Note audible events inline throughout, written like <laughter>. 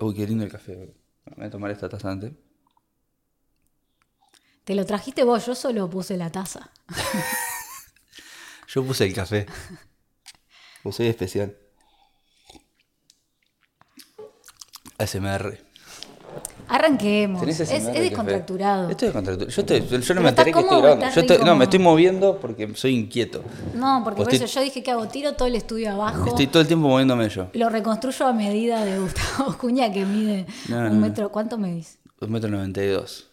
Uy, qué lindo el café. Voy a tomar esta taza antes. Te lo trajiste vos, yo solo puse la taza. Yo puse el café. <laughs> Pues soy especial. ASMR. Arranquemos. ¿Tenés Es, es descontracturado. Estoy descontracturado. Yo, estoy- yo no me enteré que estoy grabando. Yo estoy- no, me estoy moviendo porque soy inquieto. No, porque por estoy- eso yo dije que hago tiro todo el estudio abajo. Estoy todo el tiempo moviéndome yo. Lo reconstruyo a medida de Gustavo Cuña que mide No, no, un metro. ¿Cuánto medís? Un metro noventa y dos.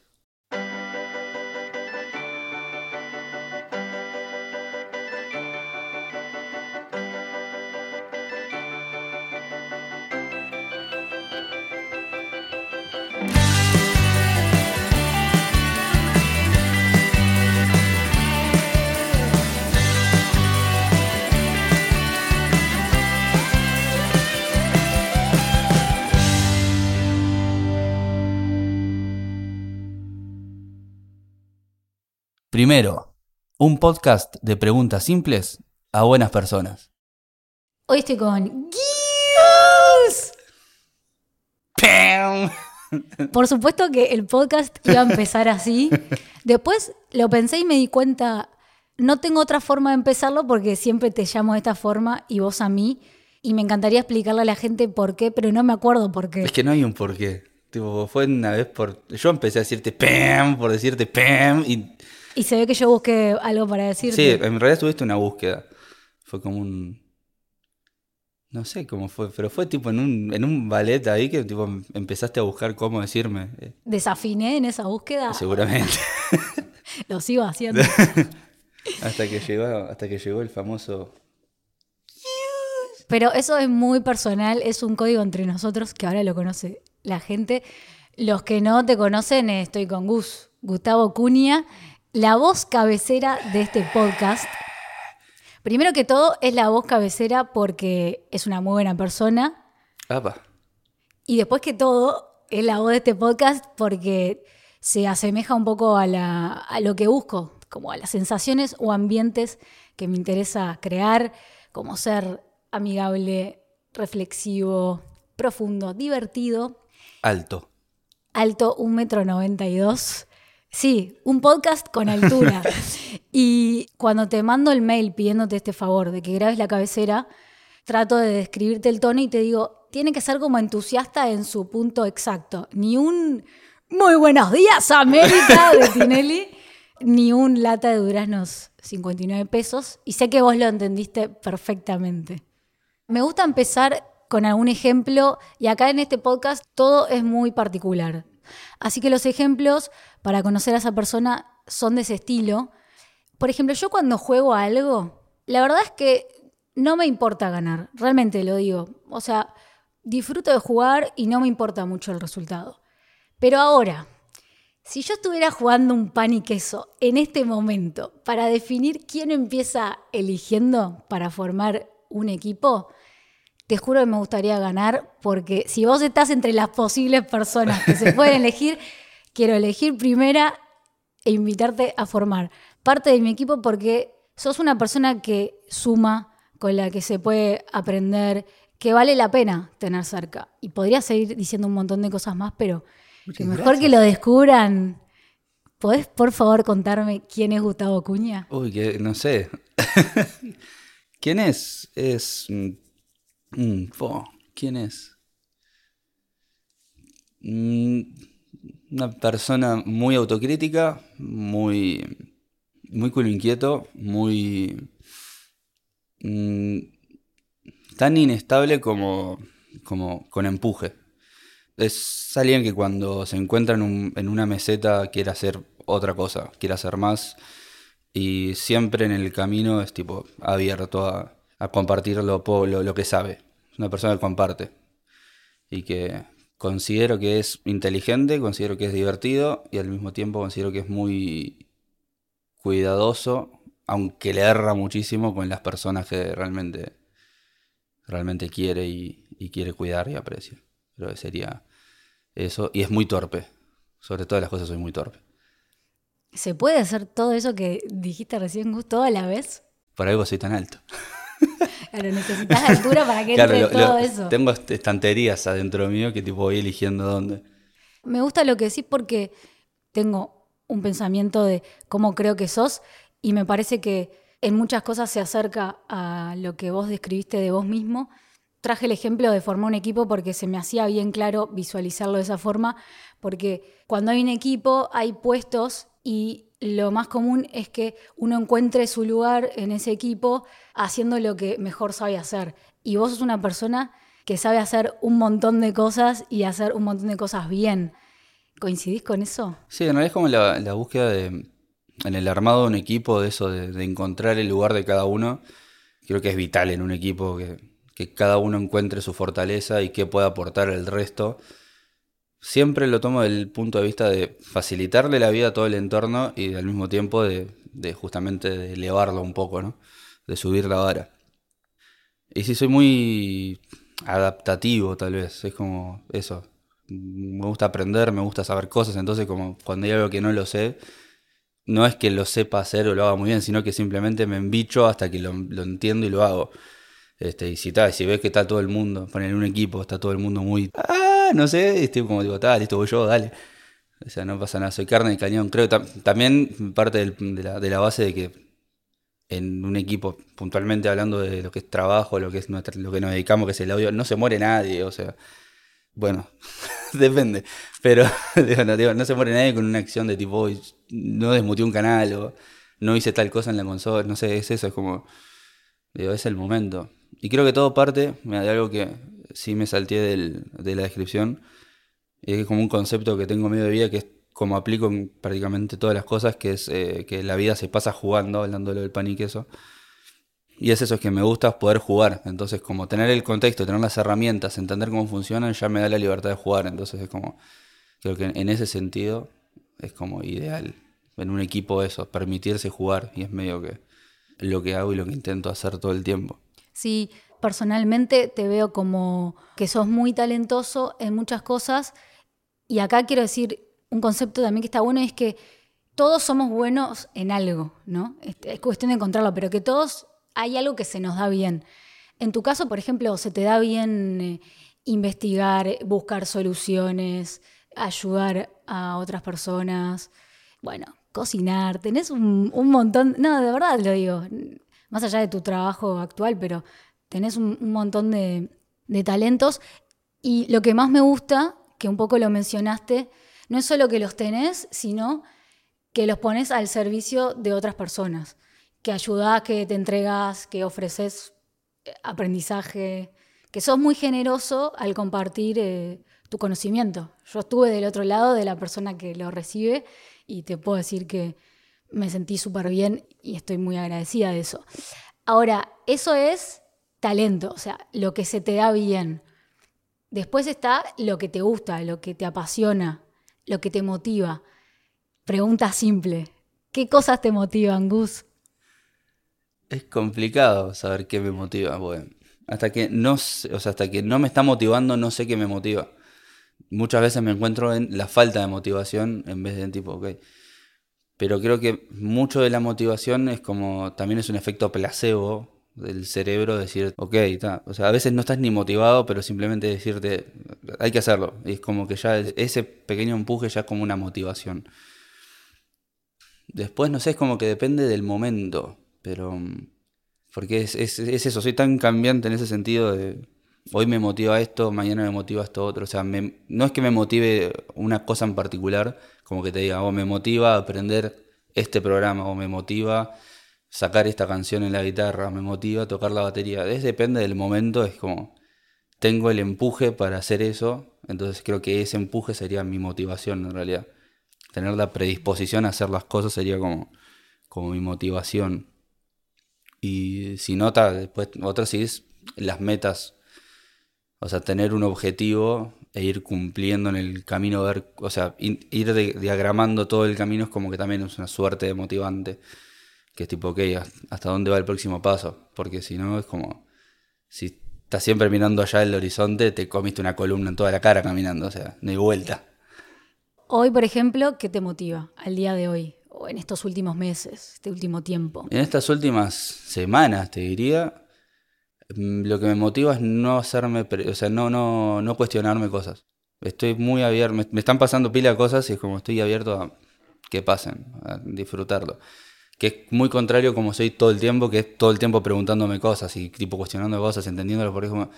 Primero, un podcast de preguntas simples a buenas personas. Hoy estoy con Guios. ¡Pam! Por supuesto que el podcast iba a empezar así. Después lo pensé y me di cuenta, no tengo otra forma de empezarlo porque siempre te llamo de esta forma y vos a mí. Y me encantaría explicarle a la gente por qué, pero no me acuerdo por qué. Es que no hay un porqué. Tipo, fue una vez por. Yo empecé a decirte ¡pam! por decirte ¡pam! y. Y se ve que yo busqué algo para Sí, decirte. en realidad tuviste una búsqueda. Fue como un. No sé cómo fue, pero fue tipo en un, en un ballet ahí que tipo empezaste a buscar cómo decirme. Desafiné en esa búsqueda. seguramente. <laughs> Lo sigo haciendo. <laughs> hasta que llegó, hasta que llegó el famoso. Pero eso es muy personal, es un código entre nosotros que ahora lo conoce la gente. Los que no te conocen, eh, estoy con Gus, Gustavo Cuña, la voz cabecera de este podcast. Primero que todo, es la voz cabecera porque es una muy buena persona. ¡Apa! Y después que todo, es la voz de este podcast porque se asemeja un poco a, la- a lo que busco, como a las sensaciones o ambientes que me interesa crear, como ser amigable, reflexivo, profundo, divertido, Alto. alto, un metro noventa y dos. Sí, un podcast con altura. <laughs> y cuando te mando el mail pidiéndote este favor de que grabes la cabecera, trato de describirte el tono y te digo, tiene que ser como entusiasta en su punto exacto. Ni un muy buenos días, América <laughs> de Tinelli, ni un lata de duraznos 59 pesos. Y sé que vos lo entendiste perfectamente. Me gusta empezar con algún ejemplo y acá en este podcast todo es muy particular. Así que los ejemplos para conocer a esa persona son de ese estilo. Por ejemplo, yo cuando juego a algo, la verdad es que no me importa ganar, realmente lo digo. O sea, disfruto de jugar y no me importa mucho el resultado. Pero ahora, si yo estuviera jugando un pan y queso en este momento para definir quién empieza eligiendo para formar un equipo, te juro que me gustaría ganar porque si vos estás entre las posibles personas que se pueden <laughs> elegir, quiero elegir primera e invitarte a formar parte de mi equipo porque sos una persona que suma, con la que se puede aprender, que vale la pena tener cerca. Y podría seguir diciendo un montón de cosas más, pero que mejor que lo descubran. ¿Podés, por favor, contarme quién es Gustavo Cuña? Uy, que no sé. <laughs> ¿Quién es? Es. mm, fo, ¿Quién es? Mm, Una persona muy autocrítica, muy. Muy culo inquieto, muy. mm, tan inestable como. como con empuje. Es alguien que cuando se encuentra en, un- en una meseta quiere hacer otra cosa, quiere hacer más y siempre en el camino es tipo abierto a, a compartir lo, lo, lo que sabe. Es una persona que comparte y que considero que es inteligente, considero que es divertido y al mismo tiempo considero que es muy cuidadoso, aunque le erra muchísimo con las personas que realmente, realmente quiere y, y quiere cuidar y aprecia. Creo que sería eso. Y es muy torpe. Sobre todas las cosas soy muy torpe. ¿Se puede hacer todo eso que dijiste recién, Gus, toda la vez? Por algo soy tan alto. <laughs> Claro, necesitas <laughs> altura para que Claro, entre lo- lo- todo eso. tengo est- estanterías adentro mío que tipo voy eligiendo dónde. Me gusta lo que decís porque tengo un pensamiento de cómo creo que sos y me parece que en muchas cosas se acerca a lo que vos describiste de vos mismo. Traje el ejemplo de formar un equipo porque se me hacía bien claro visualizarlo de esa forma, porque cuando hay un equipo hay puestos y lo más común es que uno encuentre su lugar en ese equipo haciendo lo que mejor sabe hacer. Y vos sos una persona que sabe hacer un montón de cosas y hacer un montón de cosas bien. ¿Coincidís con eso? Sí, en realidad es como la, búsqueda de, en el armado de un equipo, de eso, de, encontrar el lugar de cada uno. Creo que es vital en un equipo que, que cada uno encuentre su fortaleza y qué pueda aportar el resto. Siempre lo tomo del punto de vista de facilitarle la vida a todo el entorno y al mismo tiempo de, de justamente de elevarlo un poco, ¿no? De subir la vara. Y sí, soy muy adaptativo, tal vez. Es como eso. Me gusta aprender, me gusta saber cosas. Entonces, como cuando hay algo que no lo sé, no es que lo sepa hacer o lo haga muy bien, sino que simplemente me embicho hasta que lo, lo entiendo y lo hago. Este, y si, ta, si ves que está todo el mundo, poner un equipo, está todo el mundo muy. ¡Ah! No sé, estoy como digo, tal, listo, voy yo, dale. O sea, no pasa nada, soy carne de cañón. Creo que tam- también parte del- de, la, de la base de que en un equipo, puntualmente hablando de lo que es trabajo, lo que es nuestra- lo que nos dedicamos, que es el audio, no se muere nadie, o sea, bueno, <laughs> depende, pero <laughs> digo, no, digo, no se muere nadie con una acción de tipo, "Uy, no desmuteé un canal o no hice tal cosa en la consola, no sé, es eso, es como, digo, es el momento. Y creo que todo parte mira, de algo que sí me salté de la descripción, es como un concepto que tengo medio de vida que es como aplico en prácticamente todas las cosas, que es eh, que la vida se pasa jugando, hablando de lo del pan y queso. Y es eso, es que me gusta poder jugar. Entonces, como tener el contexto, tener las herramientas, entender cómo funcionan, ya me da la libertad de jugar. Entonces es como, creo que en ese sentido es como ideal. En un equipo eso, permitirse jugar. Y es medio que lo que hago y lo que intento hacer todo el tiempo. Sí, personalmente te veo como que sos muy talentoso en muchas cosas. Y acá quiero decir un concepto también que está bueno, es que todos somos buenos en algo, ¿no? Este, Es cuestión de encontrarlo, pero que todos hay algo que se nos da bien. En tu caso, por ejemplo, se te da bien eh, investigar, buscar soluciones, ayudar a otras personas, bueno, cocinar, tenés un, un montón, no, de verdad lo digo, más allá de tu trabajo actual, pero tenés un, montón de, de talentos y lo que más me gusta, que un poco lo mencionaste, no es solo que los tenés, sino que los pones al servicio de otras personas, que ayudás, que te entregas, que ofreces eh, aprendizaje, que sos muy generoso al compartir eh, tu conocimiento. Yo estuve del otro lado de la persona que lo recibe y te puedo decir que me sentí súper bien y estoy muy agradecida de eso. Ahora, eso es talento, o sea, lo que se te da bien. Después está lo que te gusta, lo que te apasiona, lo que te motiva. Pregunta simple. ¿Qué cosas te motivan, Gus? Es complicado saber qué me motiva, porque hasta que no, o sea, hasta que no me está motivando, no sé qué me motiva. Muchas veces me encuentro en la falta de motivación en vez de en tipo, ok. Pero creo que mucho de la motivación es como, también es un efecto placebo del cerebro, decir, ok, está. O sea, a veces no estás ni motivado, pero simplemente decirte, hay que hacerlo. Y es como que ya ese pequeño empuje ya es como una motivación. Después, no sé, es como que depende del momento, pero... mm, Porque es, es eso, soy tan cambiante en ese sentido de... Hoy me motiva esto, mañana me motiva esto otro. O sea, me- no es que me motive una cosa en particular, como que te diga, o me motiva aprender este programa, o me motiva sacar esta canción en la guitarra, me motiva tocar la batería. Es depende del momento, es como tengo el empuje para hacer eso, entonces creo que ese empuje sería mi motivación en realidad. Tener la predisposición a hacer las cosas sería como, como mi motivación. Y si nota, después otra sí es las metas. O sea, tener un objetivo e ir cumpliendo en el camino, ver, o sea, in- ir de- diagramando todo el camino es como que también es una suerte de motivante. Que es tipo, ok, ¿hasta dónde va el próximo paso? Porque si no, es como, si estás siempre mirando allá el horizonte, te comiste una columna en toda la cara caminando, o sea, no hay vuelta. Hoy, por ejemplo, ¿qué te motiva al día de hoy? O en estos últimos meses, este último tiempo. En estas últimas semanas, te diría, Lo que me motiva es no hacerme, o sea, no, no, no cuestionarme cosas. Estoy muy abierto, me, están pasando pila de cosas y es como estoy abierto a que pasen, a disfrutarlo. Que es muy contrario como soy todo el tiempo, que es todo el tiempo preguntándome cosas y tipo cuestionando cosas, entendiéndolo, por ejemplo,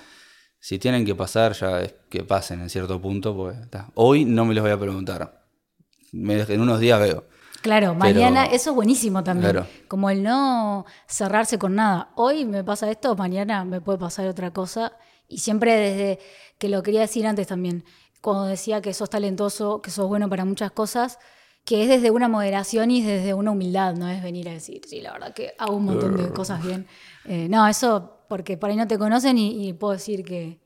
si tienen que pasar, ya es que pasen en cierto punto, pues. Hoy no me los voy a preguntar. Me- en unos días veo. Claro, mañana, Pero- eso es buenísimo también. Claro. Como el no cerrarse con nada. Hoy me pasa esto, mañana me puede pasar otra cosa. Y siempre desde que lo quería decir antes también, cuando decía que sos talentoso, que sos bueno para muchas cosas, que es desde una moderación y desde una humildad, no es venir a decir, sí, la verdad que hago un montón de cosas bien. Eh, no, eso porque por ahí no te conocen y, y puedo decir que,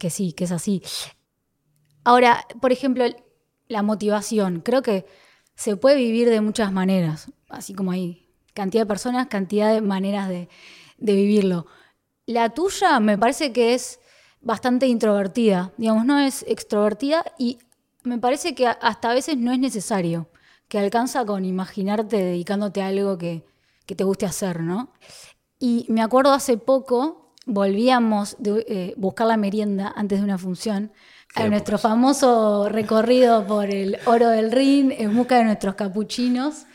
que sí, que es así. Ahora, por ejemplo, la motivación. Creo que se puede vivir de muchas maneras, así como hay cantidad de personas, cantidad de maneras de, de vivirlo. La tuya me parece que es bastante introvertida, digamos, no es extrovertida y me parece que hasta a veces no es necesario, que alcanza con imaginarte dedicándote a algo que, te guste hacer, ¿no? Y me acuerdo hace poco, volvíamos de eh, buscar la merienda antes de una función, a nuestro famoso recorrido por el Oro del Rin en busca de nuestros capuchinos,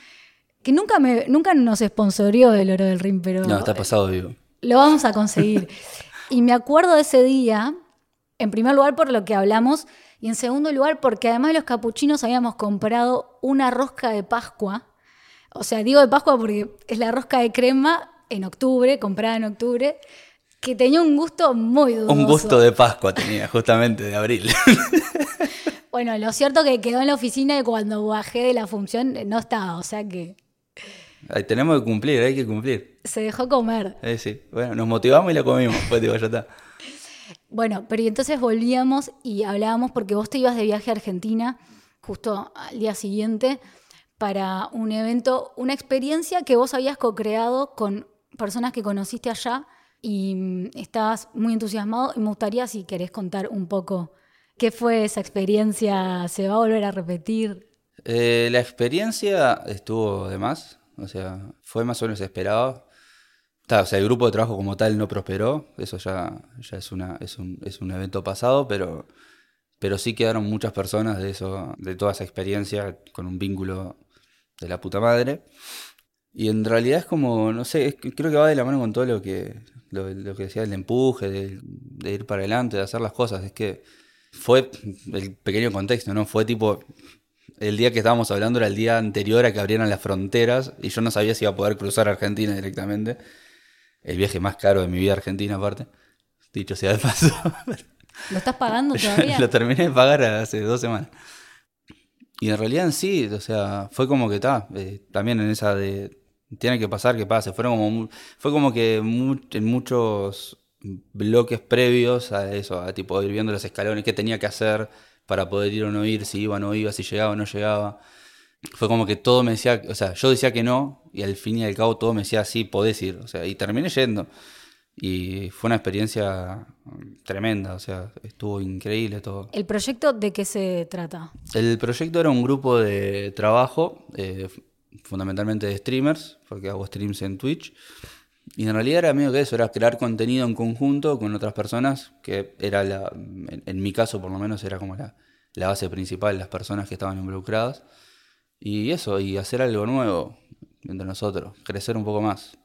que nunca, me, nunca nos sponsorió el Oro del Rin, pero No, está pasado vivo. lo vamos a conseguir. <laughs> y me acuerdo de ese día, en primer lugar por lo que hablamos, y en segundo lugar porque además de los capuchinos habíamos comprado una rosca de Pascua. O sea, digo de Pascua porque es la rosca de crema en octubre, comprada en octubre, que tenía un gusto muy dudoso. Un gusto de Pascua tenía, justamente, de abril. <laughs> Bueno, lo cierto que quedó en la oficina y cuando bajé de la función eh, no estaba, o sea que tenemos que cumplir, hay que cumplir. se dejó comer. Eh, sí. Bueno, nos motivamos y la comimos. Pues digo, ya está. Bueno, pero y entonces volvíamos y hablábamos porque vos te ibas de viaje a Argentina justo al día siguiente para un evento, una experiencia que vos habías co-creado con personas que conociste allá y mm, estabas muy entusiasmado y me gustaría si querés contar un poco qué fue esa experiencia, se va a volver a repetir. Eh, la experiencia estuvo de más. O sea, fue más o menos esperado. O sea, el grupo de trabajo como tal no prosperó. Eso ya, ya es, una, es, un, es un evento pasado, pero, pero sí quedaron muchas personas de, eso, de toda esa experiencia con un vínculo de la puta madre. Y en realidad es como, no sé, es creo que va de la mano con todo lo que, lo, lo que decía del empuje, de, de ir para adelante, de hacer las cosas. Es que fue el pequeño contexto, ¿no? Fue tipo, el día que estábamos hablando era el día anterior a que abrieran las fronteras y yo no sabía si iba a poder cruzar Argentina directamente. El viaje más caro de mi vida a Argentina, aparte. Dicho sea de paso. <laughs> ¿Lo estás pagando <laughs> todavía? Lo terminé de pagar hace dos semanas. Y en realidad en sí, o sea, fue como que está, también en esa de, tiene que pasar que pase, fueron como, fue como que en muchos bloques previos a eso, a tipo ir viendo los escalones, qué tenía que hacer para poder ir o no ir, si iba o no iba, si llegaba o no llegaba. Fue como que todo me decía, o sea, yo decía que no, y al fin y al cabo todo me decía sí, podés ir, o sea, y terminé yendo. Y fue una experiencia tremenda, o sea, estuvo increíble todo. ¿El proyecto de qué se trata? El proyecto era un grupo de trabajo, eh, fundamentalmente de streamers, porque hago streams en Twitch. Y en realidad era medio que eso, era crear contenido en conjunto con otras personas, que era la, en, mi caso por lo menos era como la, la base principal, las personas que estaban involucradas. Y eso, y hacer algo nuevo entre nosotros, crecer un poco más.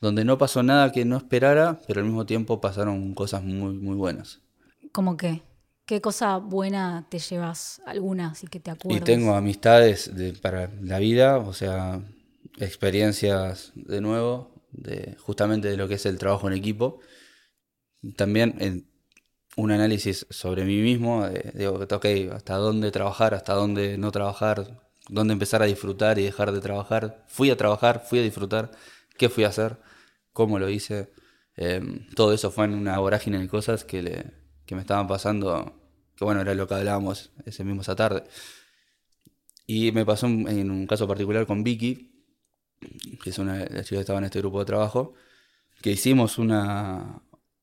Donde no pasó nada que no esperara, pero al mismo tiempo pasaron cosas muy, muy buenas. ¿Cómo qué? ¿Qué cosa buena te llevas? Alguna, así que te Y acuerdas. tengo amistades de, para la vida, o sea, experiencias de nuevo, de justamente de lo que es el trabajo en equipo. También en un análisis sobre mí mismo, de, digo, ok, hasta dónde trabajar, hasta dónde no trabajar, dónde empezar a disfrutar y dejar de trabajar. Fui a trabajar, fui a disfrutar, qué fui a hacer, cómo lo hice. Em, todo eso fue en una vorágine de cosas que, le, que me estaban pasando, que bueno, era lo que hablábamos ese mismo esa tarde. Y me pasó en, un caso particular con Vicky, que es una la chica que estaba en este grupo de trabajo, que hicimos una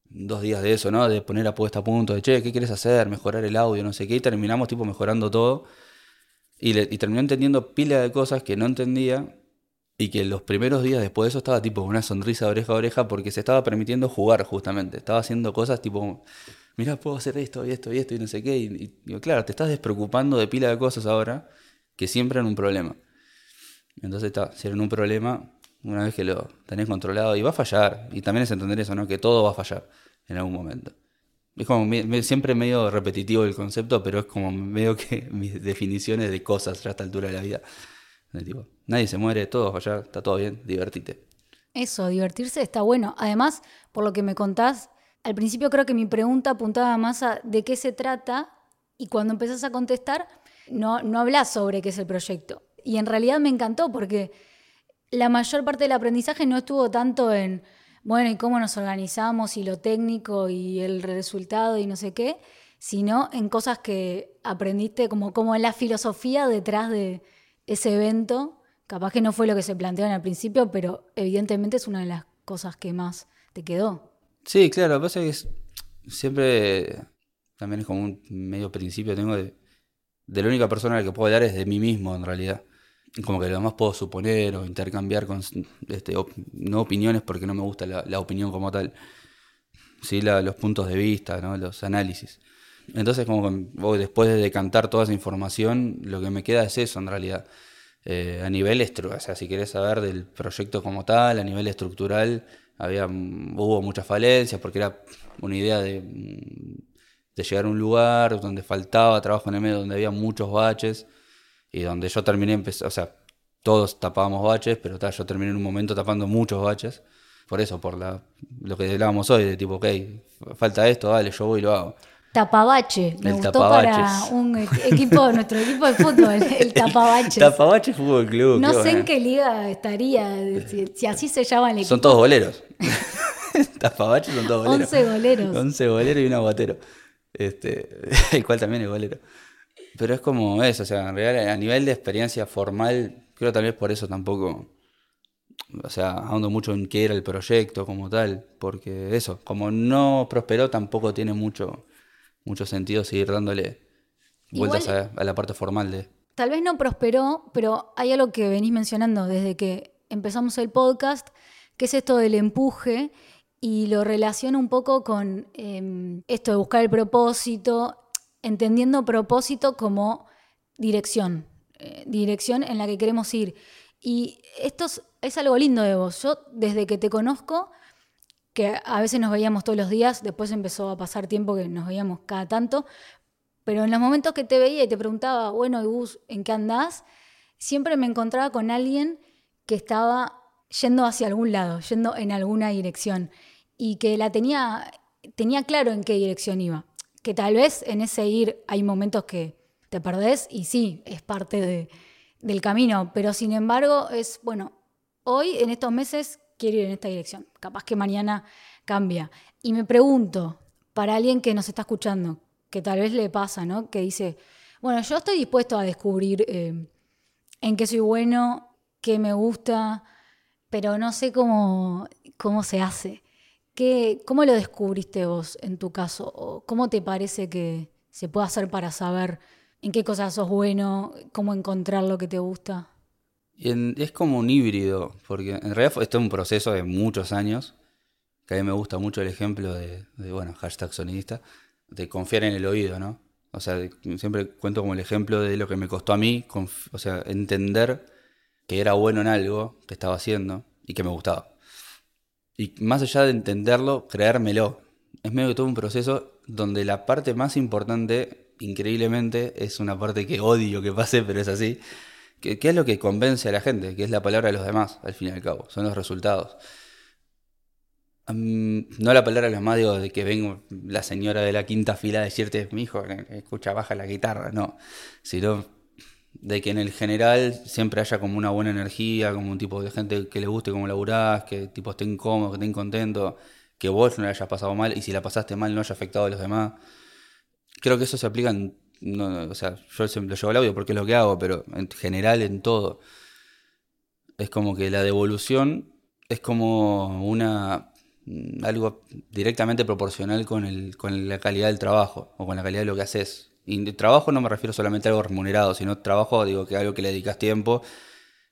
dos días de eso, ¿no? De poner a puesta a punto, de che, ¿qué quieres hacer? Mejorar el audio, no sé qué, y terminamos tipo mejorando todo. Y, terminó entendiendo pila de cosas que no entendía Y que los primeros días después de eso estaba tipo una sonrisa de oreja a oreja porque se estaba permitiendo jugar justamente. Estaba haciendo cosas tipo, mirá, puedo hacer esto y esto y esto y no sé qué. Y, y claro, te estás despreocupando de pila de cosas ahora que siempre eran un problema. Entonces está, si eran un problema, una vez que lo tenés controlado y va a fallar. Y también es entender eso, ¿no? Que todo va a fallar en algún momento. Es como siempre medio repetitivo el concepto, pero es como medio que <laughs> mis definiciones de cosas ya a esta altura de la vida. tipo, nadie se muere, todo va a fallar, está todo bien, divertite. Eso, divertirse está bueno. Además, por lo que me contás, al principio creo que mi pregunta apuntaba más a de qué se trata y cuando empezás a contestar, no, no hablas sobre qué es el proyecto. Y en realidad me encantó porque la mayor parte del aprendizaje no estuvo tanto en bueno, y cómo nos organizamos y lo técnico y el resultado y no sé qué, sino en cosas que aprendiste como, como en la filosofía detrás de ese evento. Capaz que no fue lo que se planteó en el principio, pero evidentemente es una de las cosas que más te quedó. Sí, claro, lo que pasa es que siempre también es como un medio principio tengo de, la única persona a la que puedo hablar es de mí mismo en realidad como que lo demás puedo suponer o intercambiar con este, no opiniones porque no me gusta la, opinión como tal, sí los puntos de vista, los análisis. Entonces, como que después de decantar toda esa información, lo que me queda es eso en realidad. Eh, a nivel, o sea, si querés saber del proyecto como tal, a nivel estructural, había, hubo muchas falencias porque era una idea de, llegar a un lugar donde faltaba trabajo en el medio, donde había muchos baches y donde yo terminé, o sea, todos tapábamos baches, pero yo terminé en un momento tapando muchos baches. Por eso, por lo que hablábamos hoy, de tipo, ok, falta esto, dale, yo voy y lo hago. Tapabache, me gustó para un equipo, <laughs> nuestro equipo de fútbol, el Tapabache. Tapabache Fútbol Club. No sé en qué liga estaría, si, así se llama el equipo. <laughs> <laughs> Son todos boleros. Tapabache son todos boleros. Once boleros. Once boleros y un aguatero. Este, el cual también es bolero. Pero es como eso, o sea, en realidad a nivel de experiencia formal, creo tal vez por eso tampoco, o sea, ando mucho en qué era el proyecto como tal, porque eso, como no prosperó, tampoco tiene mucho, mucho sentido seguir dándole vueltas a, la parte formal de... Tal vez no prosperó, pero hay algo que venís mencionando desde que empezamos el podcast, que es esto del empuje y lo relaciono un poco con em, esto de buscar el propósito entendiendo propósito como dirección, eh, dirección en la que queremos ir. Y esto es, algo lindo de vos. Yo desde que te conozco, que a veces nos veíamos todos los días, después empezó a pasar tiempo que nos veíamos cada tanto, pero en los momentos que te veía y te preguntaba, bueno, Gus, ¿en qué andás? Siempre me encontraba con alguien que estaba yendo hacia algún lado, yendo en alguna dirección y que la tenía, tenía claro en qué dirección iba que tal vez en ese ir hay momentos que te perdés y sí, es parte del camino, pero sin embargo es, bueno, hoy en estos meses quiero ir en esta dirección, capaz que mañana cambia. Y me pregunto, para alguien que nos está escuchando, que tal vez le pasa, ¿no? Que dice, bueno, yo estoy dispuesto a descubrir eh, en qué soy bueno, qué me gusta, pero no sé cómo, cómo se hace. ¿Cómo lo descubriste vos en tu caso? ¿O ¿Cómo te parece que se puede hacer para saber en qué cosas sos bueno, cómo encontrar lo que te gusta? Es como un híbrido, porque en realidad esto es un proceso de muchos años, que a mí me gusta mucho el ejemplo de, bueno, hashtag sonidista, de confiar en el oído, ¿no? O sea, siempre cuento como el ejemplo de lo que me costó a mí, o sea, entender que era bueno en algo que estaba haciendo y que me gustaba. Y más allá de entenderlo, creérmelo. Es medio que todo un proceso donde la parte más importante, increíblemente, es una parte que odio que pase, pero es así. Que, es lo que convence a la gente, que es la palabra de los demás, al fin y al cabo, son los resultados. no la palabra de los demás, digo, de que vengo la señora de la quinta fila a decirte, mi hijo, escucha, baja la guitarra, no. Sino de que en el general siempre haya como una buena energía, como un tipo de gente que le guste cómo laburás, que tipo estén cómodos, que estén contentos, que vos no le hayas pasado mal y si la pasaste mal no haya afectado a los demás. Creo que eso se aplica en, o sea, yo lo llevo al audio porque es lo que hago, pero en general en todo. Es como que la devolución es como una algo directamente proporcional con, el, con la calidad del trabajo o con la calidad de lo que haces. Y de trabajo no me refiero solamente a algo remunerado, sino trabajo, digo, que algo que le dedicas tiempo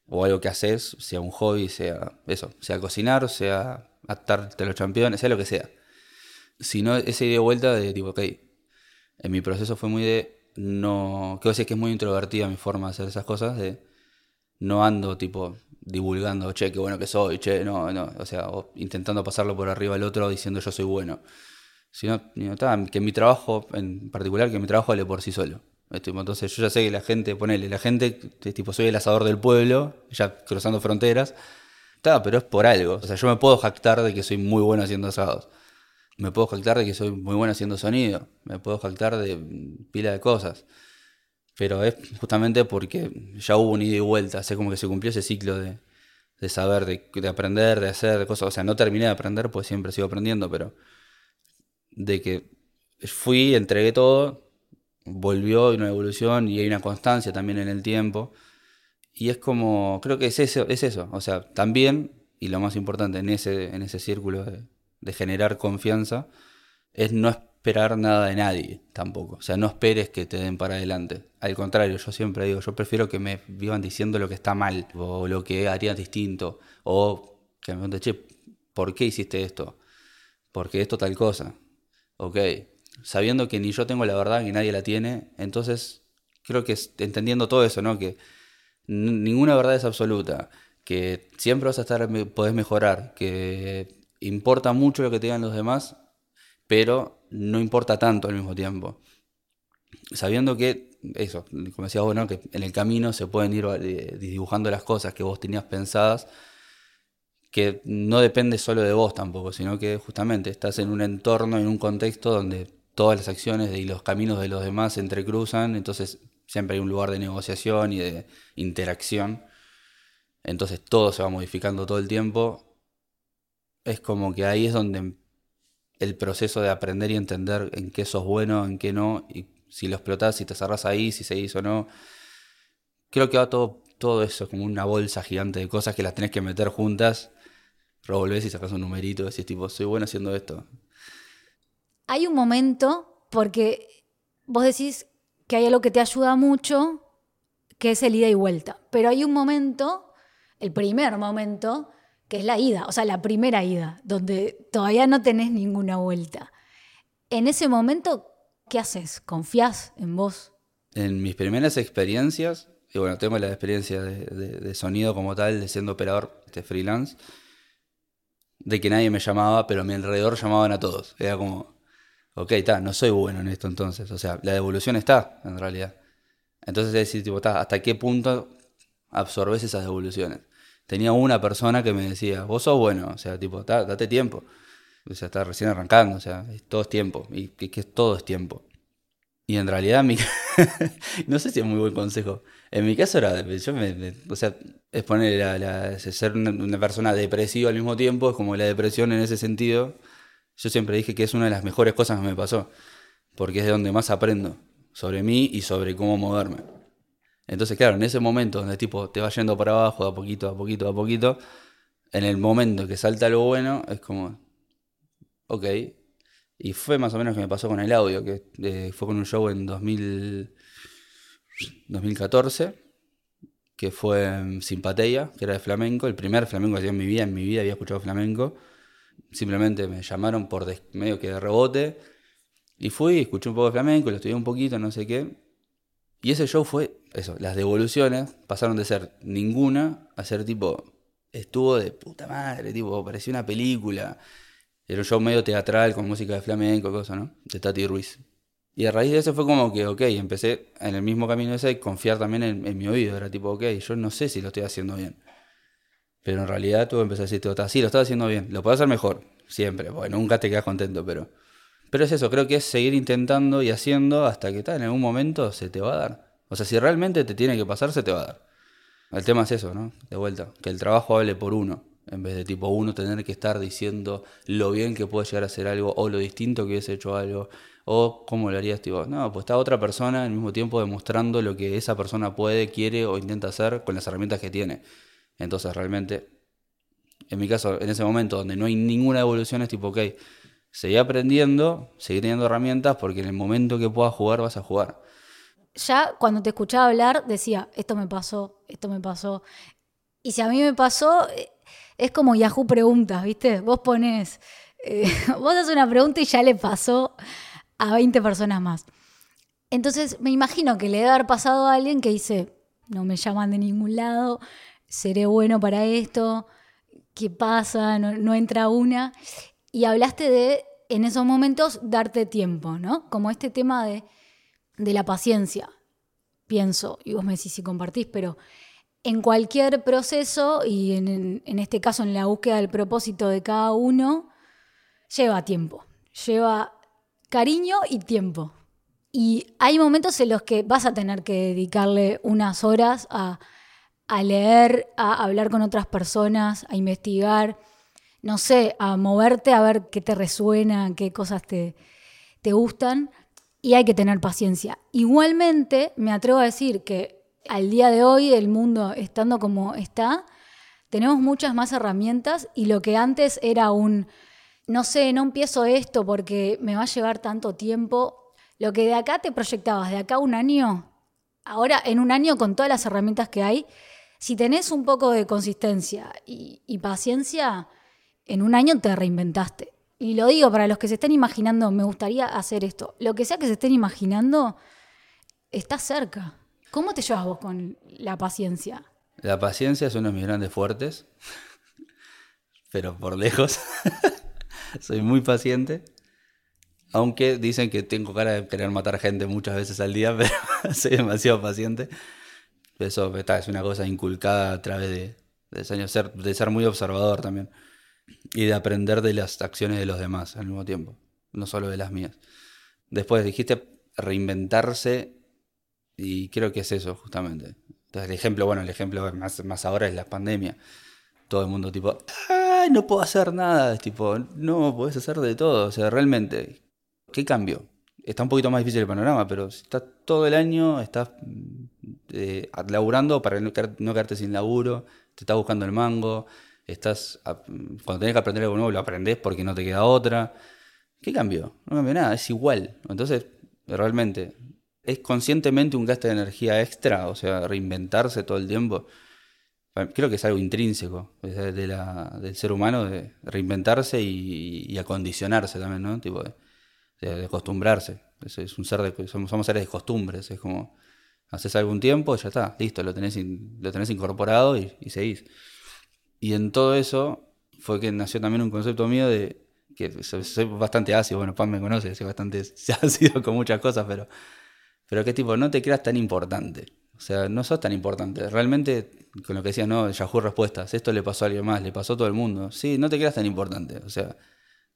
o algo que haces, sea un hobby, sea eso, sea cocinar, sea atarte los campeones, sea lo que sea. Sino esa idea de vuelta de tipo, ok, en mi proceso fue muy de no. Quiero decir que es muy introvertida mi forma de hacer esas cosas, de no ando tipo divulgando, che, qué bueno que soy, che, no, no, o sea, intentando pasarlo por arriba al otro diciendo yo soy bueno. Sino, que mi trabajo, en particular, que mi trabajo vale por sí solo. Entonces yo ya sé que la gente, ponele, la gente, tipo, soy el asador del pueblo, ya cruzando fronteras, está, pero es por algo. O sea, yo me puedo jactar de que soy muy bueno haciendo asados. Me puedo jactar de que soy muy bueno haciendo sonido. Me puedo jactar de pila de cosas. Pero es justamente porque ya hubo un ida y vuelta. O como que se cumplió ese ciclo de, saber, de, aprender, de hacer, de cosas. O sea, no terminé de aprender, pues siempre sigo aprendiendo, pero de que fui, entregué todo, volvió una evolución y hay una constancia también en el tiempo. Y es como, creo que es eso, es eso. O sea, también, y lo más importante en ese, en ese círculo de, de generar confianza, es no esperar nada de nadie tampoco. O sea, no esperes que te den para adelante. Al contrario, yo siempre digo, yo prefiero que me vivan diciendo lo que está mal, o lo que harían distinto, o que me pregunten, che, ¿por qué hiciste esto? Porque esto tal cosa. Ok, sabiendo que ni yo tengo la verdad, ni nadie la tiene, entonces creo que entendiendo todo eso, ¿no? Que ninguna verdad es absoluta, que siempre vas a estar, podés mejorar, que importa mucho lo que te digan los demás, pero no importa tanto al mismo tiempo. Sabiendo que, eso, como decía vos, que en el camino se pueden ir eh, dibujando las cosas que vos tenías pensadas, que no depende solo de vos tampoco, sino que justamente estás en un entorno, en un contexto donde todas las acciones y los caminos de los demás se entrecruzan, entonces siempre hay un lugar de negociación y de interacción. Entonces todo se va modificando todo el tiempo. Es como que ahí es donde el proceso de aprender y entender en qué sos bueno, en qué no, y si lo explotás, si te cerrás ahí, si seguís o no. Creo que va todo, todo eso como una bolsa gigante de cosas que las tenés que meter juntas, revolvés y sacás un numerito, decís tipo, soy bueno haciendo esto. Hay un momento, porque vos decís que hay algo que te ayuda mucho, que es el ida y vuelta, pero hay un momento, el primer momento, que es la ida, o sea, la primera ida, donde todavía no tenés ninguna vuelta. En ese momento, ¿qué haces? ¿Confías en vos? En mis primeras experiencias, y bueno, tengo la experiencia de, sonido como tal, de siendo operador de freelance, de que nadie me llamaba, pero a mi alrededor llamaban a todos. Era como, ok, está, no soy bueno en esto entonces. O sea, la devolución está, en realidad. Entonces es decir, tipo, ¿hasta qué punto absorbes esas devoluciones? Tenía una persona que me decía, vos sos bueno, o sea, tipo, date tiempo. O sea, está recién arrancando, o sea, todo es tiempo, y que, todo es tiempo. Y en realidad, mi... <laughs> no sé si es muy buen consejo. En mi caso era, yo me, o sea, es poner la, ser una, persona depresiva al mismo tiempo, es como la depresión en ese sentido. Yo siempre dije que es una de las mejores cosas que me pasó, porque es de donde más aprendo sobre mí y sobre cómo moverme. Entonces, claro, en ese momento donde tipo te va yendo para abajo, a poquito, a poquito, a poquito, en el momento que salta algo bueno, es como, ok. Y fue más o menos lo que me pasó con el audio, que eh, fue con un show en 2000, 2014, que fue Simpatia, que era de flamenco, el primer flamenco que hacía en mi vida, en mi vida había escuchado flamenco. Simplemente me llamaron por medio que de rebote. Y fui, escuché un poco de flamenco, lo estudié un poquito, no sé qué. Y ese show fue eso, las devoluciones pasaron de ser ninguna a ser tipo, estuvo de puta madre, tipo, parecía una película. Era un show medio teatral con música de flamenco, cosa, ¿no? De Tati Ruiz. Y a raíz de eso fue como que, ok, empecé en el mismo camino ese y confiar también en, mi oído. Era tipo, ok, yo no sé si lo estoy haciendo bien. Pero en realidad tú empecé a decir, sí, lo estás haciendo bien, lo puedo hacer mejor, siempre. Bueno, nunca te quedas contento, pero pero es eso, creo que es seguir intentando y haciendo hasta que tal, en algún momento se te va a dar. O sea, si realmente te tiene que pasar, se te va a dar. El tema es eso, ¿no? De vuelta, que el trabajo hable por uno, en vez de tipo uno tener que estar diciendo lo bien que puede llegar a hacer algo, o lo distinto que hubiese hecho algo, o cómo lo harías, tipo, no, pues está otra persona al mismo tiempo demostrando lo que esa persona puede, quiere o intenta hacer con las herramientas que tiene. Entonces realmente, en mi caso, en ese momento donde no hay ninguna evolución, es tipo, ok, seguí aprendiendo, seguí teniendo herramientas porque en el momento que puedas jugar vas a jugar. Ya cuando te escuchaba hablar decía, esto me pasó, esto me pasó. Y si a mí me pasó, eh, es como Yahoo Preguntas, ¿viste? Vos pones, eh, <laughs> vos haces una pregunta y ya le pasó a 20 personas más. Entonces me imagino que le debe haber pasado a alguien que dice, no me llaman de ningún lado, seré bueno para esto, ¿qué pasa? No, entra una. Y hablaste de, en esos momentos, darte tiempo, ¿no? Como este tema de, de la paciencia, pienso, y vos me decís si compartís, pero en cualquier proceso, y en, en este caso en la búsqueda del propósito de cada uno, lleva tiempo, lleva cariño y tiempo. Y hay momentos en los que vas a tener que dedicarle unas horas a, leer, a hablar con otras personas, a investigar, no sé, a moverte a ver qué te resuena, qué cosas te, te gustan. Y hay que tener paciencia. Igualmente, me atrevo a decir que al día de hoy, el mundo estando como está, tenemos muchas más herramientas y lo que antes era un, no sé, no empiezo esto porque me va a llevar tanto tiempo, lo que de acá te proyectabas, de acá un año, ahora en un año con todas las herramientas que hay, si tenés un poco de consistencia y, paciencia, en un año te reinventaste. Y lo digo para los que se estén imaginando, me gustaría hacer esto. Lo que sea que se estén imaginando, está cerca. ¿Cómo te llevas vos con la paciencia? La paciencia es uno de mis grandes fuertes, <laughs> pero por lejos. <laughs> Soy muy paciente. Aunque dicen que tengo cara de querer matar gente muchas veces al día, <laughs> pero soy demasiado paciente. Eso es una cosa inculcada a través de, de, ser, de ser muy observador también. Y de aprender de las acciones de los demás al mismo tiempo, no solo de las mías. Después dijiste reinventarse y creo que es eso justamente. Entonces el ejemplo, bueno, el ejemplo más, más ahora es la pandemia. Todo el mundo tipo, ¡ay, no puedo hacer nada! Es tipo, no, podés hacer de todo. O sea, realmente, ¿qué cambio? Está un poquito más difícil el panorama, pero si estás todo el año, estás eh, laburando para no, quedarte sin laburo, te estás buscando el mango, estás cuando tenés que aprender algo nuevo lo aprendés porque no te queda otra. ¿Qué cambio? No cambia nada, es igual. Entonces, realmente, es conscientemente un gasto de energía extra, o sea, reinventarse todo el tiempo. Creo que es algo intrínseco de la, del ser humano, de reinventarse y, acondicionarse también, ¿no? Tipo de, acostumbrarse. Es, un ser de, somos, somos seres de costumbres. Es como, haces algún tiempo, ya está, listo, lo tenés, lo tenés incorporado y, y, seguís. Y en todo eso fue que nació también un concepto mío de que soy bastante ácido, bueno, Pam me conoce, soy bastante <laughs> ácido con muchas cosas, pero, pero que tipo, no te creas tan importante. O sea, no sos tan importante. Realmente, con lo que decías, no, Yahoo Respuestas, esto le pasó a alguien más, le pasó a todo el mundo. Sí, no te creas tan importante. O sea,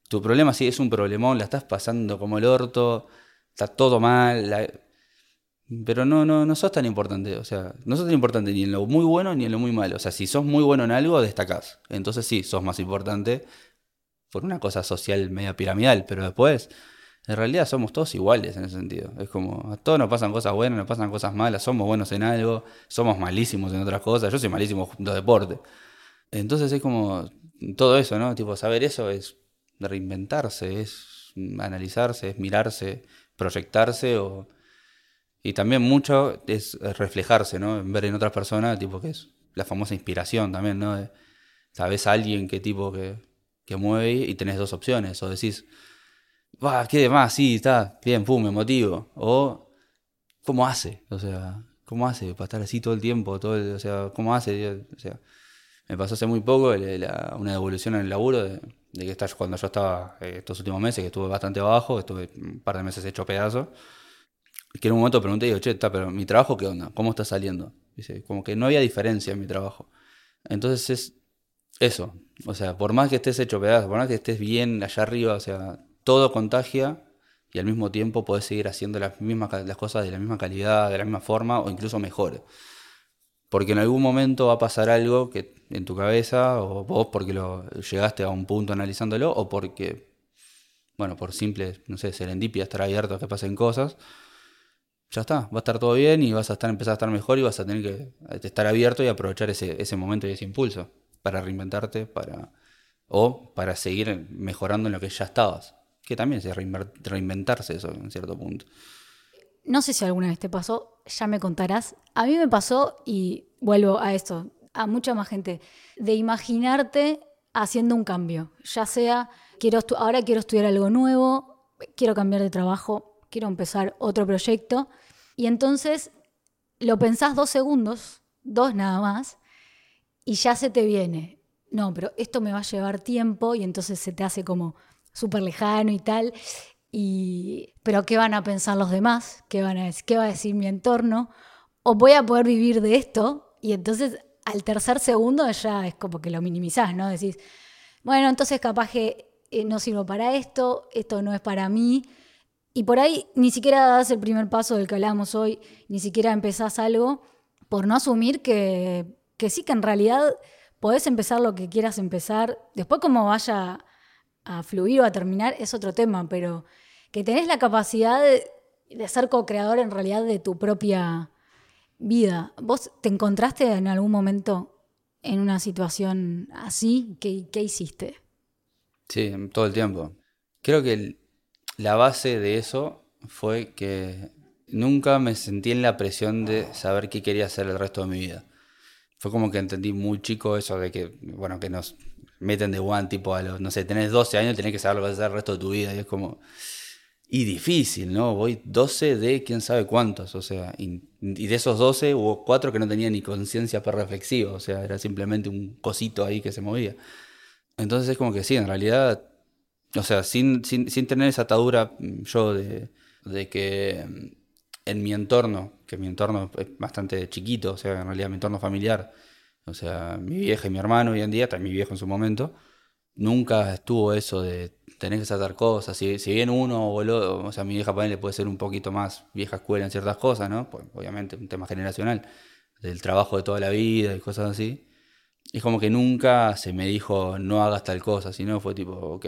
tu problema sí es un problemón, la estás pasando como el orto, está todo mal, pero no, no, no sos tan importante. O sea, no sos tan importante ni en lo muy bueno ni en lo muy malo. O sea, si sos muy bueno en algo, destacás. Entonces sí, sos más importante por una cosa social media piramidal, pero después, en realidad somos todos iguales en ese sentido. Es como, a todos nos pasan cosas buenas, nos pasan cosas malas, somos buenos en algo, somos malísimos en otras cosas. Yo soy malísimo junto a deporte. Entonces es como todo eso, ¿no? Tipo, saber eso es reinventarse, es analizarse, es mirarse, proyectarse o... Y también mucho es reflejarse, ¿no? Ver en otras personas, tipo que es la famosa inspiración también, ¿no? Sabes a alguien que tipo que, que mueve y tenés dos opciones. O decís, va, qué demás, sí, está, bien, pum, me motivo. O, ¿cómo hace? O sea, ¿cómo hace para estar así todo el tiempo? Todo o sea, ¿cómo hace? O sea, me pasó hace muy poco una devolución en el laburo de, de que estás, cuando yo estaba eh, estos últimos meses, que estuve bastante bajo, estuve un par de meses hecho pedazos, que en un momento pregunté, digo, che, está, pero mi trabajo, ¿qué onda? ¿Cómo está saliendo? Dice, como que no había diferencia en mi trabajo. Entonces es eso, o sea, por más que estés hecho pedazos, por más que estés bien allá arriba, o sea, todo contagia y al mismo tiempo podés seguir haciendo las mismas las cosas de la misma calidad, de la misma forma o incluso mejor. Porque en algún momento va a pasar algo que en tu cabeza, o vos porque lo llegaste a un punto analizándolo, o porque, bueno, por simple, no sé, serendipia, estar abierto a que pasen cosas, ya está, va a estar todo bien y vas a estar, empezar a estar mejor y vas a tener que estar abierto y aprovechar ese, ese momento y ese impulso para reinventarte, para, o para seguir mejorando en lo que ya estabas, que también es reinventarse eso en cierto punto. No sé si alguna vez te pasó, ya me contarás. A mí me pasó y vuelvo a esto. a mucha más gente, de imaginarte haciendo un cambio, ya sea, quiero ahora quiero estudiar algo nuevo, quiero cambiar de trabajo, quiero empezar otro proyecto, y entonces lo pensás dos segundos, dos nada más, y ya se te viene, no, pero esto me va a llevar tiempo y entonces se te hace como súper lejano y tal. Y, pero ¿qué van a pensar los demás? ¿Qué, van a, ¿Qué va a decir mi entorno? ¿O voy a poder vivir de esto? Y entonces al tercer segundo ya es como que lo minimizás, ¿no? Decís, bueno, entonces capaz que eh, no sirvo para esto, esto no es para mí. Y por ahí ni siquiera das el primer paso del que hablamos hoy, ni siquiera empezás algo por no asumir que, que sí, que en realidad podés empezar lo que quieras empezar. Después cómo vaya a fluir o a terminar es otro tema, pero que tenés la capacidad de, ser co-creador en realidad de tu propia vida. ¿Vos te encontraste en algún momento en una situación así? ¿Qué, qué hiciste? Sí, todo el tiempo. Creo que la base de eso fue que nunca me sentí en la presión de saber qué quería hacer el resto de mi vida fue como que entendí muy chico eso de que, bueno, que nos meten de one, tipo a los, no sé, tenés 12 años, tenés que saber lo que vas a hacer el resto de tu vida. Y es como. Y difícil, ¿no? Voy 12 de quién sabe cuántos, o sea, y, de esos 12 hubo 4 que no tenían ni conciencia reflexiva, o sea, era simplemente un cosito ahí que se movía. Entonces es como que sí, en realidad, o sea, sin, sin, sin tener esa atadura mm, yo de, de que mm, en mi entorno, que mi entorno es bastante chiquito, o sea, en realidad mi entorno familiar, o sea, mi vieja y mi hermano hoy en día, también mi viejo en su momento, nunca estuvo eso de tener que sacar cosas. Si, si bien uno o el otro, o sea, mi vieja le puede ser un poquito más vieja escuela en ciertas cosas, ¿no? Pues, obviamente un tema generacional, del trabajo de toda la vida y cosas así. Es como que nunca se me dijo no hagas tal cosa, sino fue tipo, ok,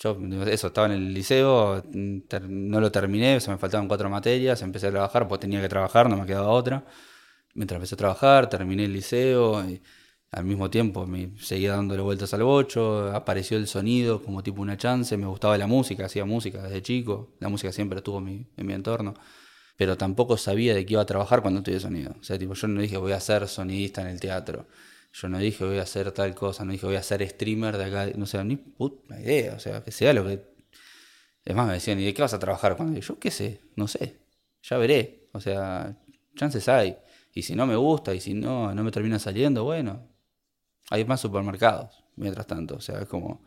yo, eso, estaba en el liceo, no lo terminé, se me faltaban cuatro materias, empecé a trabajar, pues tenía que trabajar, no me quedaba otra. Mientras empecé a trabajar, terminé el liceo, y al mismo tiempo me seguía dándole vueltas al bocho, apareció el sonido como tipo una chance, me gustaba la música, hacía música desde chico, la música siempre estuvo en mi, en mi entorno, pero tampoco sabía de qué iba a trabajar cuando estudié sonido. O sea, tipo, yo no dije voy a ser sonidista en el teatro yo no dije voy a hacer tal cosa, no dije voy a ser streamer de acá, no sé, ni puta idea, o sea, que sea lo que... Es más, me decían, ¿y de qué vas a trabajar? Cuando yo qué sé, no sé, ya veré, o sea, chances hay. Y si no me gusta y si no, no me termina saliendo, bueno, hay más supermercados, mientras tanto, o sea, es como...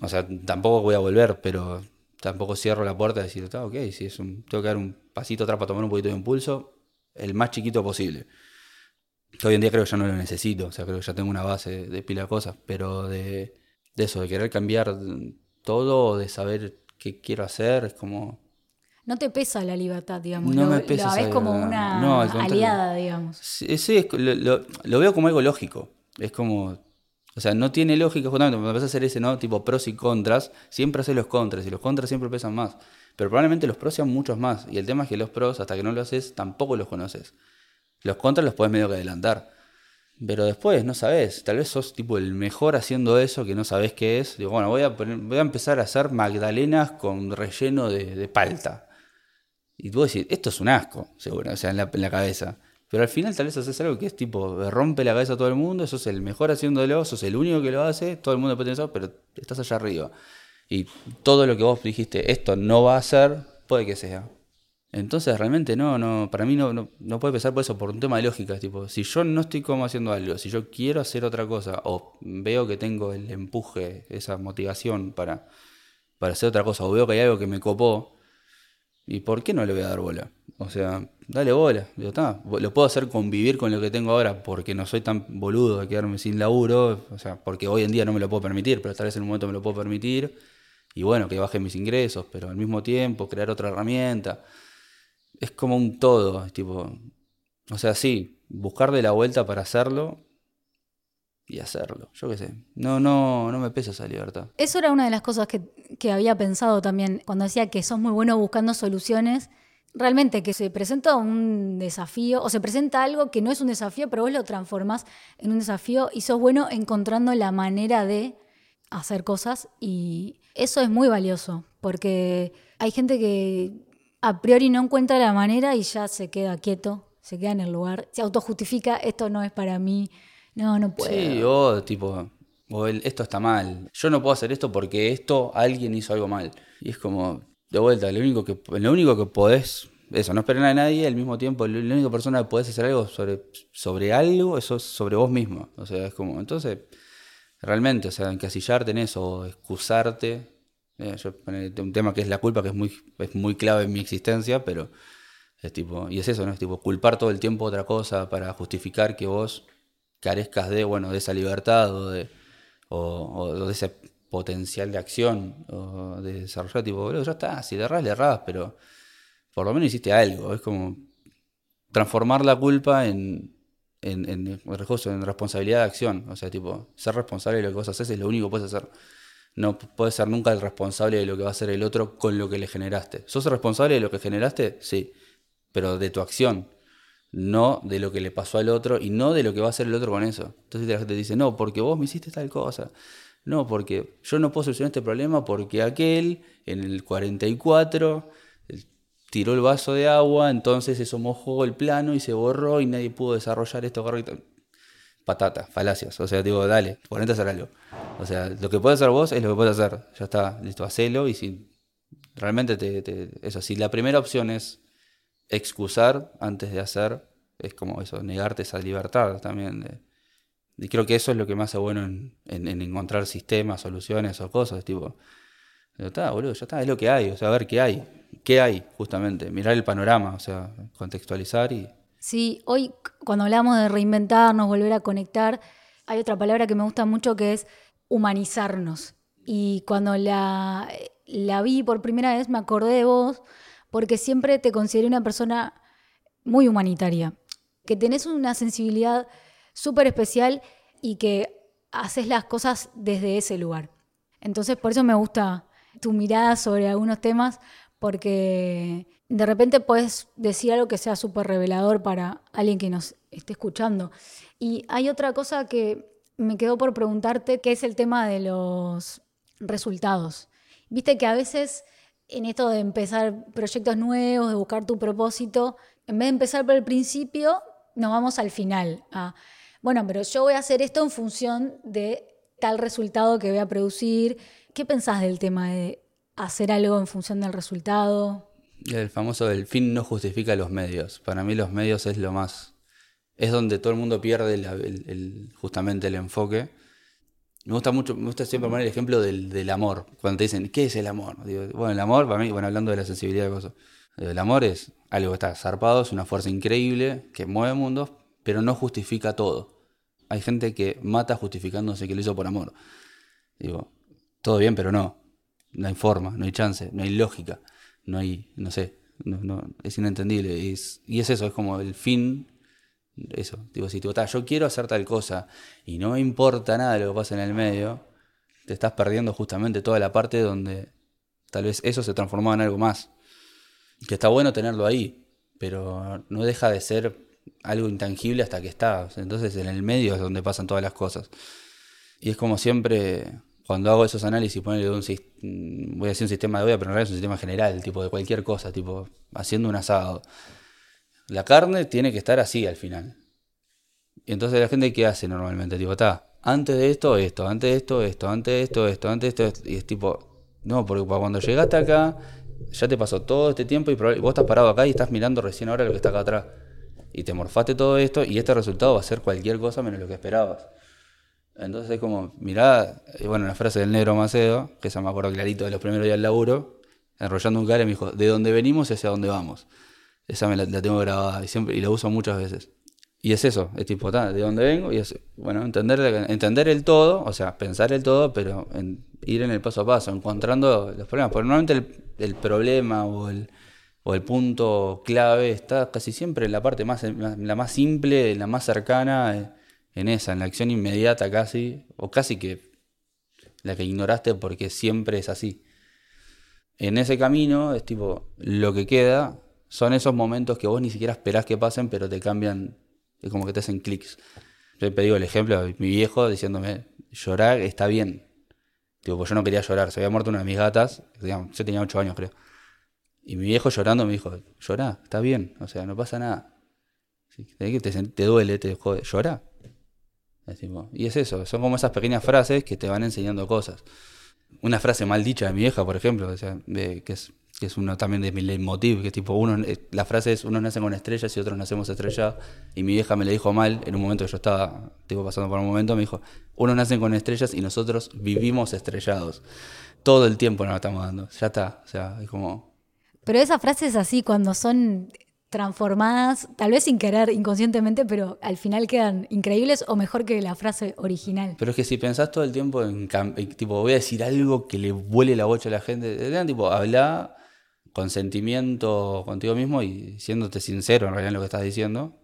O sea, tampoco voy a volver, pero tampoco cierro la puerta y decir, está ok, si es un, tengo que dar un pasito atrás para tomar un poquito de impulso, el más chiquito posible hoy en día creo que ya no lo necesito, o sea, creo que ya tengo una base de, pila de cosas, pero de, eso, de querer cambiar todo, de saber qué quiero hacer, es como... No te pesa la libertad, digamos. No me pesa. Lo ves como una aliada, digamos. Sí, sí lo, lo, veo como algo lógico. Es como. O sea, no tiene lógica justamente cuando vas a hacer ese, ¿no? Tipo pros y contras, siempre haces los contras y los contras siempre pesan más. Pero probablemente los pros sean muchos más. Y el tema es que los pros, hasta que no lo haces, tampoco los conoces. Los contras los puedes medio que adelantar. Pero después, no sabes, tal vez sos tipo el mejor haciendo eso que no sabes qué es. Digo, bueno, voy a, voy a empezar a hacer magdalenas con relleno de, palta. Y tú decís, esto es un asco, seguro, o sea, en la, la, cabeza. Pero al final tal vez haces algo que es tipo, rompe la cabeza a todo el mundo, sos el mejor haciéndolo, sos el único que lo hace, todo el mundo puede pensar, pero estás allá arriba. Y todo lo que vos dijiste, esto no va a ser, puede que sea. Entonces realmente no, no, para mí no, no, puede pensar por eso, por un tema de lógica. Tipo, si yo no estoy como haciendo algo, si yo quiero hacer otra cosa, o veo que tengo el empuje, esa motivación para, para hacer otra cosa, o veo que hay algo que me copó, ¿y por qué no le voy a dar bola? O sea, dale bola. Digo, lo puedo hacer convivir con lo que tengo ahora porque no soy tan boludo de quedarme sin laburo, o sea, porque hoy en día no me lo puedo permitir, pero tal vez en un momento me lo puedo permitir. Y bueno, que bajen mis ingresos, pero al mismo tiempo crear otra herramienta es como un todo, tipo, o sea, sí, buscarle la vuelta para hacerlo y hacerlo, yo qué sé. No, no, no me pesa esa libertad. Eso era una de las cosas que, que había pensado también cuando decía que sos muy bueno buscando soluciones. Realmente que se presenta un desafío o se presenta algo que no es un desafío, pero vos lo transformás en un desafío y sos bueno encontrando la manera de hacer cosas y eso es muy valioso porque hay gente que a priori no encuentra la manera y ya se queda quieto, se queda en el lugar, se autojustifica, esto no es para mí, no, no puedo. Sí, o tipo, o el, esto está mal. Yo no puedo hacer esto porque esto alguien hizo algo mal. Y es como, de vuelta, lo único que, lo único que podés, eso, no esperar a nadie, al mismo tiempo, la única persona que podés hacer algo sobre, sobre algo, eso es sobre vos mismo. O sea, es como, entonces, realmente, o sea, encasillarte en eso, o excusarte. Eh, yo, un tema que es la culpa, que es muy, es muy clave en mi existencia, pero es tipo, y es eso, ¿no? Es tipo, culpar todo el tiempo otra cosa para justificar que vos carezcas de, bueno, de esa libertad o de o, de ese potencial de acción o de desarrollar, tipo, boludo, ya está, si le erras, le erras, pero por lo menos hiciste algo. Es como transformar la culpa en, en, en, en responsabilidad de acción. O sea, tipo, ser responsable de lo que vos haces es lo único que puedes hacer. No puedes ser nunca el responsable de lo que va a hacer el otro con lo que le generaste. ¿Sos responsable de lo que generaste? Sí, pero de tu acción no de lo que le pasó al otro y no de lo que va a hacer el otro con eso. Entonces la gente dice, no, porque vos me hiciste tal cosa. No, porque yo no puedo solucionar este problema porque aquel en el 44 tiró el vaso de agua, entonces eso mojó el plano y se borró y nadie pudo desarrollar esto correcto. Patata, falacias. O sea, digo, dale, ponete a hacer algo. O sea, lo que puedes hacer vos es lo que puedes hacer. Ya está, listo, hacelo y si realmente te, eso, si la primera opción es excusar antes de hacer, es como eso, negarte esa libertad también. y creo que eso es lo que me hace bueno en, encontrar sistemas, soluciones o cosas, tipo, está, boludo, ya está, es lo que hay, o sea, ver qué hay, qué hay, justamente, mirar el panorama, o sea, contextualizar y... Sí, hoy cuando hablamos de reinventarnos, volver a conectar, hay otra palabra que me gusta mucho que es humanizarnos. Y cuando la, vi por primera vez me acordé de vos, porque siempre te consideré una persona muy humanitaria, que tenés una sensibilidad súper especial y que haces las cosas desde ese lugar. Entonces, por eso me gusta tu mirada sobre algunos temas, porque de repente puedes decir algo que sea súper revelador para alguien que nos esté escuchando. Y hay otra cosa que me quedó por preguntarte, que es el tema de los resultados. Viste que a veces en esto de empezar proyectos nuevos, de buscar tu propósito, en vez de empezar por el principio, nos vamos al final. bueno, pero yo voy a hacer esto en función de tal resultado que voy a producir. ¿Qué pensás del tema de hacer algo en función del resultado? El famoso del fin no justifica los medios. Para mí los medios es lo más... Es donde todo el mundo pierde justamente el enfoque me gusta mucho, me gusta siempre poner el ejemplo del, amor. Cuando te dicen, ¿qué es el amor? bueno, el amor, para mí, bueno, hablando de la sensibilidad de cosas, el amor es algo que está zarpado, es una fuerza increíble que mueve mundos, pero no justifica todo. Hay gente que mata justificándose que lo hizo por amor. Digo, todo bien, pero no. No hay forma, no hay chance, no hay lógica, no hay, no sé, no, es inentendible. y es eso, es como el fin eso, digo, si tú, yo quiero hacer tal cosa y no me importa nada lo que pasa en el medio, te estás perdiendo justamente toda la parte donde tal vez eso se transformaba en algo más. Que está bueno tenerlo ahí, pero no deja de ser algo intangible hasta que está. Entonces en el medio es donde pasan todas las cosas. Y es como siempre, cuando hago esos análisis, ponerle un voy a hacer un sistema de olla, pero en realidad es un sistema general, tipo de cualquier cosa, tipo haciendo un asado la carne tiene que estar así al final. Y entonces la gente, ¿qué hace normalmente? Tipo, está, antes de esto, esto, antes de esto, esto, antes de esto, esto, antes de esto, y es tipo, no, porque cuando llegaste acá, ya te pasó todo este tiempo y vos estás parado acá y estás mirando recién ahora lo que está acá atrás. Y te morfaste todo esto y este resultado va a ser cualquier cosa menos lo que esperabas. Entonces es como, mirá, y bueno, la frase del negro Macedo, que se me acuerdo clarito de los primeros días del laburo, enrollando un cara me dijo, de dónde venimos y hacia dónde vamos. Esa me la, tengo grabada y, siempre, y la uso muchas veces. Y es eso, es tipo, de dónde vengo y es, bueno, entender, entender el todo, o sea, pensar el todo, pero ir en el paso a paso, encontrando los problemas. Porque normalmente el, problema o el, o el punto clave está casi siempre en la parte más, la más simple, la más cercana, en esa, en la acción inmediata casi, o casi que la que ignoraste porque siempre es así. En ese camino es tipo, lo que queda son esos momentos que vos ni siquiera esperás que pasen, pero te cambian, es como que te hacen clics. Yo te digo el ejemplo de mi viejo diciéndome, llorar está bien. Digo, pues yo no quería llorar, se había muerto una de mis gatas, digamos, yo tenía 8 años creo. Y mi viejo llorando me dijo, llorá, está bien, o sea, no pasa nada. Te, duele, te jode, llora. Es y es eso, son como esas pequeñas frases que te van enseñando cosas. Una frase mal dicha de mi vieja, por ejemplo, que, es, que es uno también de mi leitmotiv, que es tipo, uno, eh, la frase es, unos nacen con estrellas y otros nacemos estrellados. Y mi vieja me lo dijo mal, en un momento que yo estaba tipo, pasando por un momento, me dijo, unos nacen con estrellas y nosotros vivimos estrellados. Todo el tiempo nos la estamos dando, ya está, o sea, es como... Pero esas frases así, cuando son transformadas, tal vez sin querer, inconscientemente, pero al final quedan increíbles o mejor que la frase original. Pero es que si pensás todo el tiempo en, tipo, voy a decir algo que le vuele la bocha a la gente, tipo, habla con sentimiento contigo mismo y siéndote sincero en realidad en lo que estás diciendo.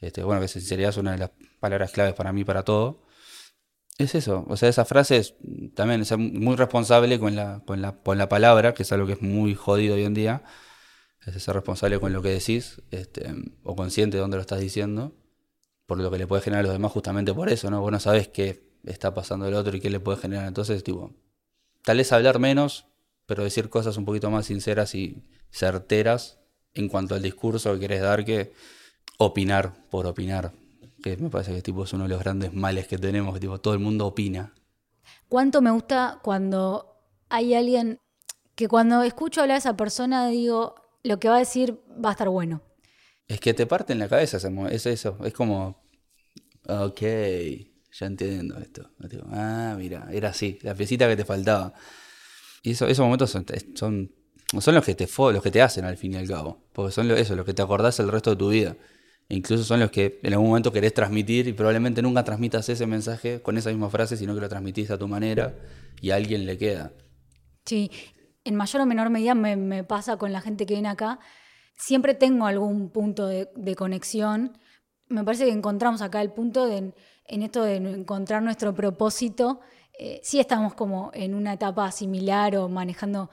Este, bueno, que sinceridad es una de las palabras claves para mí, para todo. Es eso, o sea, esa frase es también es muy responsable con la, con la, con la palabra, que es algo que es muy jodido hoy en día. Es ser responsable con lo que decís, este, o consciente de dónde lo estás diciendo por lo que le puede generar a los demás justamente por eso, ¿no? Vos no sabés qué está pasando el otro y qué le puede generar. Entonces, tipo, tal vez hablar menos, pero decir cosas un poquito más sinceras y certeras en cuanto al discurso que querés dar que opinar por opinar. Que me parece que tipo, es uno de los grandes males que tenemos, que todo el mundo opina. ¿Cuánto me gusta cuando hay alguien que cuando escucho hablar a esa persona digo, lo que va a decir va a estar bueno? Es que te parte en la cabeza, es eso. Es como, ok, ya entiendo esto. Ah, mira, era así, la piecita que te faltaba. Y eso, esos momentos son, son, son los, que te, los que te hacen al fin y al cabo. Porque son lo- eso, los que te acordás el resto de tu vida. E incluso son los que en algún momento querés transmitir y probablemente nunca transmitas ese mensaje con esa misma frase, sino que lo transmitís a tu manera y a alguien le queda. Sí, en mayor o menor medida me, pasa con la gente que viene acá. Siempre tengo algún punto de, conexión. Me parece que encontramos acá el punto en esto de encontrar nuestro propósito. Eh, sí estamos como en una etapa similar o manejando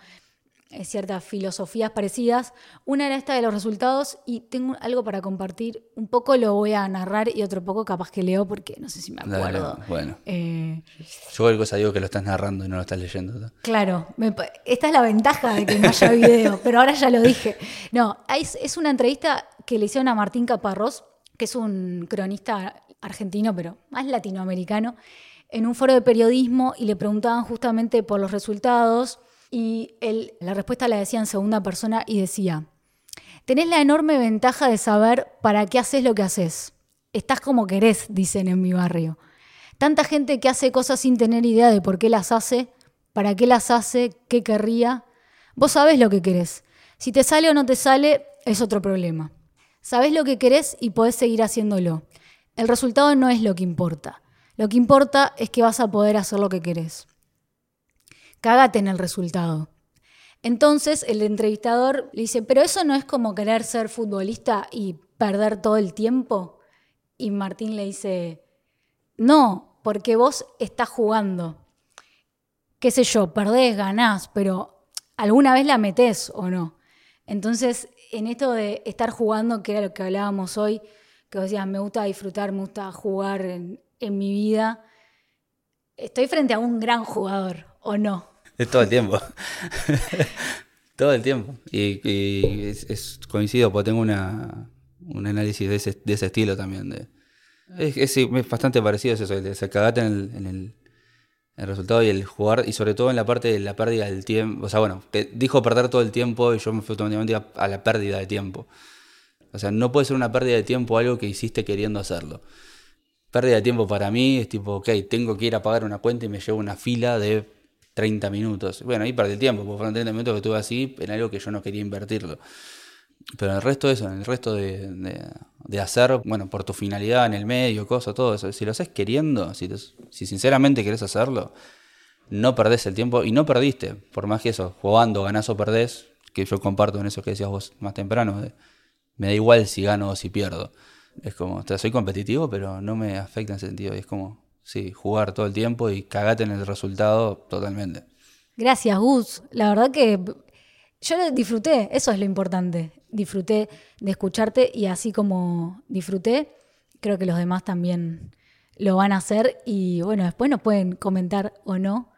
ciertas filosofías parecidas. Una era esta de los resultados y tengo algo para compartir. Un poco lo voy a narrar y otro poco capaz que leo porque no sé si me Dale, acuerdo. bueno, Eh, yo cosa digo que lo estás narrando y no lo estás leyendo. ¿no? Claro, me esta es la ventaja de que no haya video, pero ahora ya lo dije. No, es, es una entrevista que le hicieron a Martín Caparrós, que es un cronista argentino, pero más latinoamericano, en un foro de periodismo y le preguntaban justamente por los resultados y él, la respuesta la decía en segunda persona y decía, tenés la enorme ventaja de saber para qué haces lo que haces. Estás como querés, dicen en mi barrio. Tanta gente que hace cosas sin tener idea de por qué las hace, para qué las hace, qué querría. Vos sabés lo que querés. Si te sale o no te sale, es otro problema. Sabés lo que querés y podés seguir haciéndolo. El resultado no es lo que importa. Lo que importa es que vas a poder hacer lo que querés. Cágate en el resultado. Entonces el entrevistador le dice, pero eso no es como querer ser futbolista y perder todo el tiempo. Y Martín le dice, no, porque vos estás jugando. Qué sé yo, perdés, ganás, pero alguna vez la metés o no. Entonces, en esto de estar jugando, que era lo que hablábamos hoy, que vos decías, me gusta disfrutar, me gusta jugar en, en mi vida, estoy frente a un gran jugador, ¿o no? Es <laughs> todo el tiempo. <laughs> todo el tiempo. Y, es, coincido, porque tengo una, un análisis de ese, de ese estilo también. Es, bastante parecido es eso, de se cagate en el, el- el resultado y el jugar, y sobre todo en la parte de la pérdida del tiempo. O sea, bueno, pe- dijo perder todo el tiempo y yo me fui automáticamente a la pérdida de tiempo. O sea, no puede ser una pérdida de tiempo algo que hiciste queriendo hacerlo. Pérdida de tiempo para mí es tipo, ok, tengo que ir a pagar una cuenta y me llevo una fila de 30 minutos. Bueno, ahí perdí el tiempo, porque fueron 30 minutos que estuve así en algo que yo no quería invertirlo. Pero en el resto de eso, en el resto de, de- hacer, bueno, por tu finalidad en el medio, cosas, todo eso, si lo haces queriendo, si, si sinceramente querés hacerlo, no perdés el tiempo y no perdiste, por más que eso, jugando, ganás o perdés, que yo comparto en eso que decías vos más temprano, me da igual si gano o si pierdo. Es como, o sea, soy competitivo, pero no me afecta en ese sentido. Y es como, sí, jugar todo el tiempo y cagate en el resultado totalmente. Gracias, Gus. La verdad que yo lo disfruté, eso es lo importante. Disfruté de escucharte y así como disfruté, creo que los demás también lo van a hacer y bueno, después nos pueden comentar o no,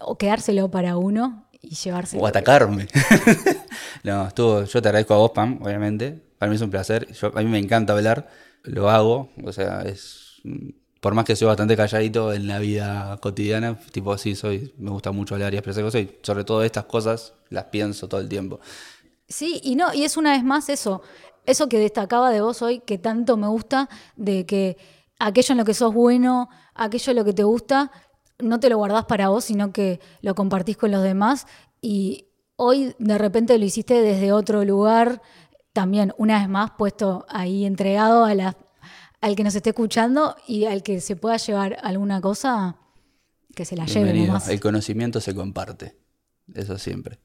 o quedárselo para uno y llevárselo. O atacarme. <laughs> no, estuvo, yo te agradezco a vos, Pam, obviamente. Para mí es un placer. Yo, a mí me encanta hablar, lo hago. O sea, es. Por más que soy bastante calladito en la vida cotidiana, tipo así soy, me gusta mucho hablar y expresar cosas. Y sobre todo estas cosas las pienso todo el tiempo. Sí, y no, y es una vez más eso, eso que destacaba de vos hoy, que tanto me gusta, de que aquello en lo que sos bueno, aquello en lo que te gusta, no te lo guardás para vos, sino que lo compartís con los demás. Y hoy de repente lo hiciste desde otro lugar, también una vez más puesto ahí entregado a la, al que nos esté escuchando y al que se pueda llevar alguna cosa, que se la lleve Bienvenido. nomás. El conocimiento se comparte. Eso siempre.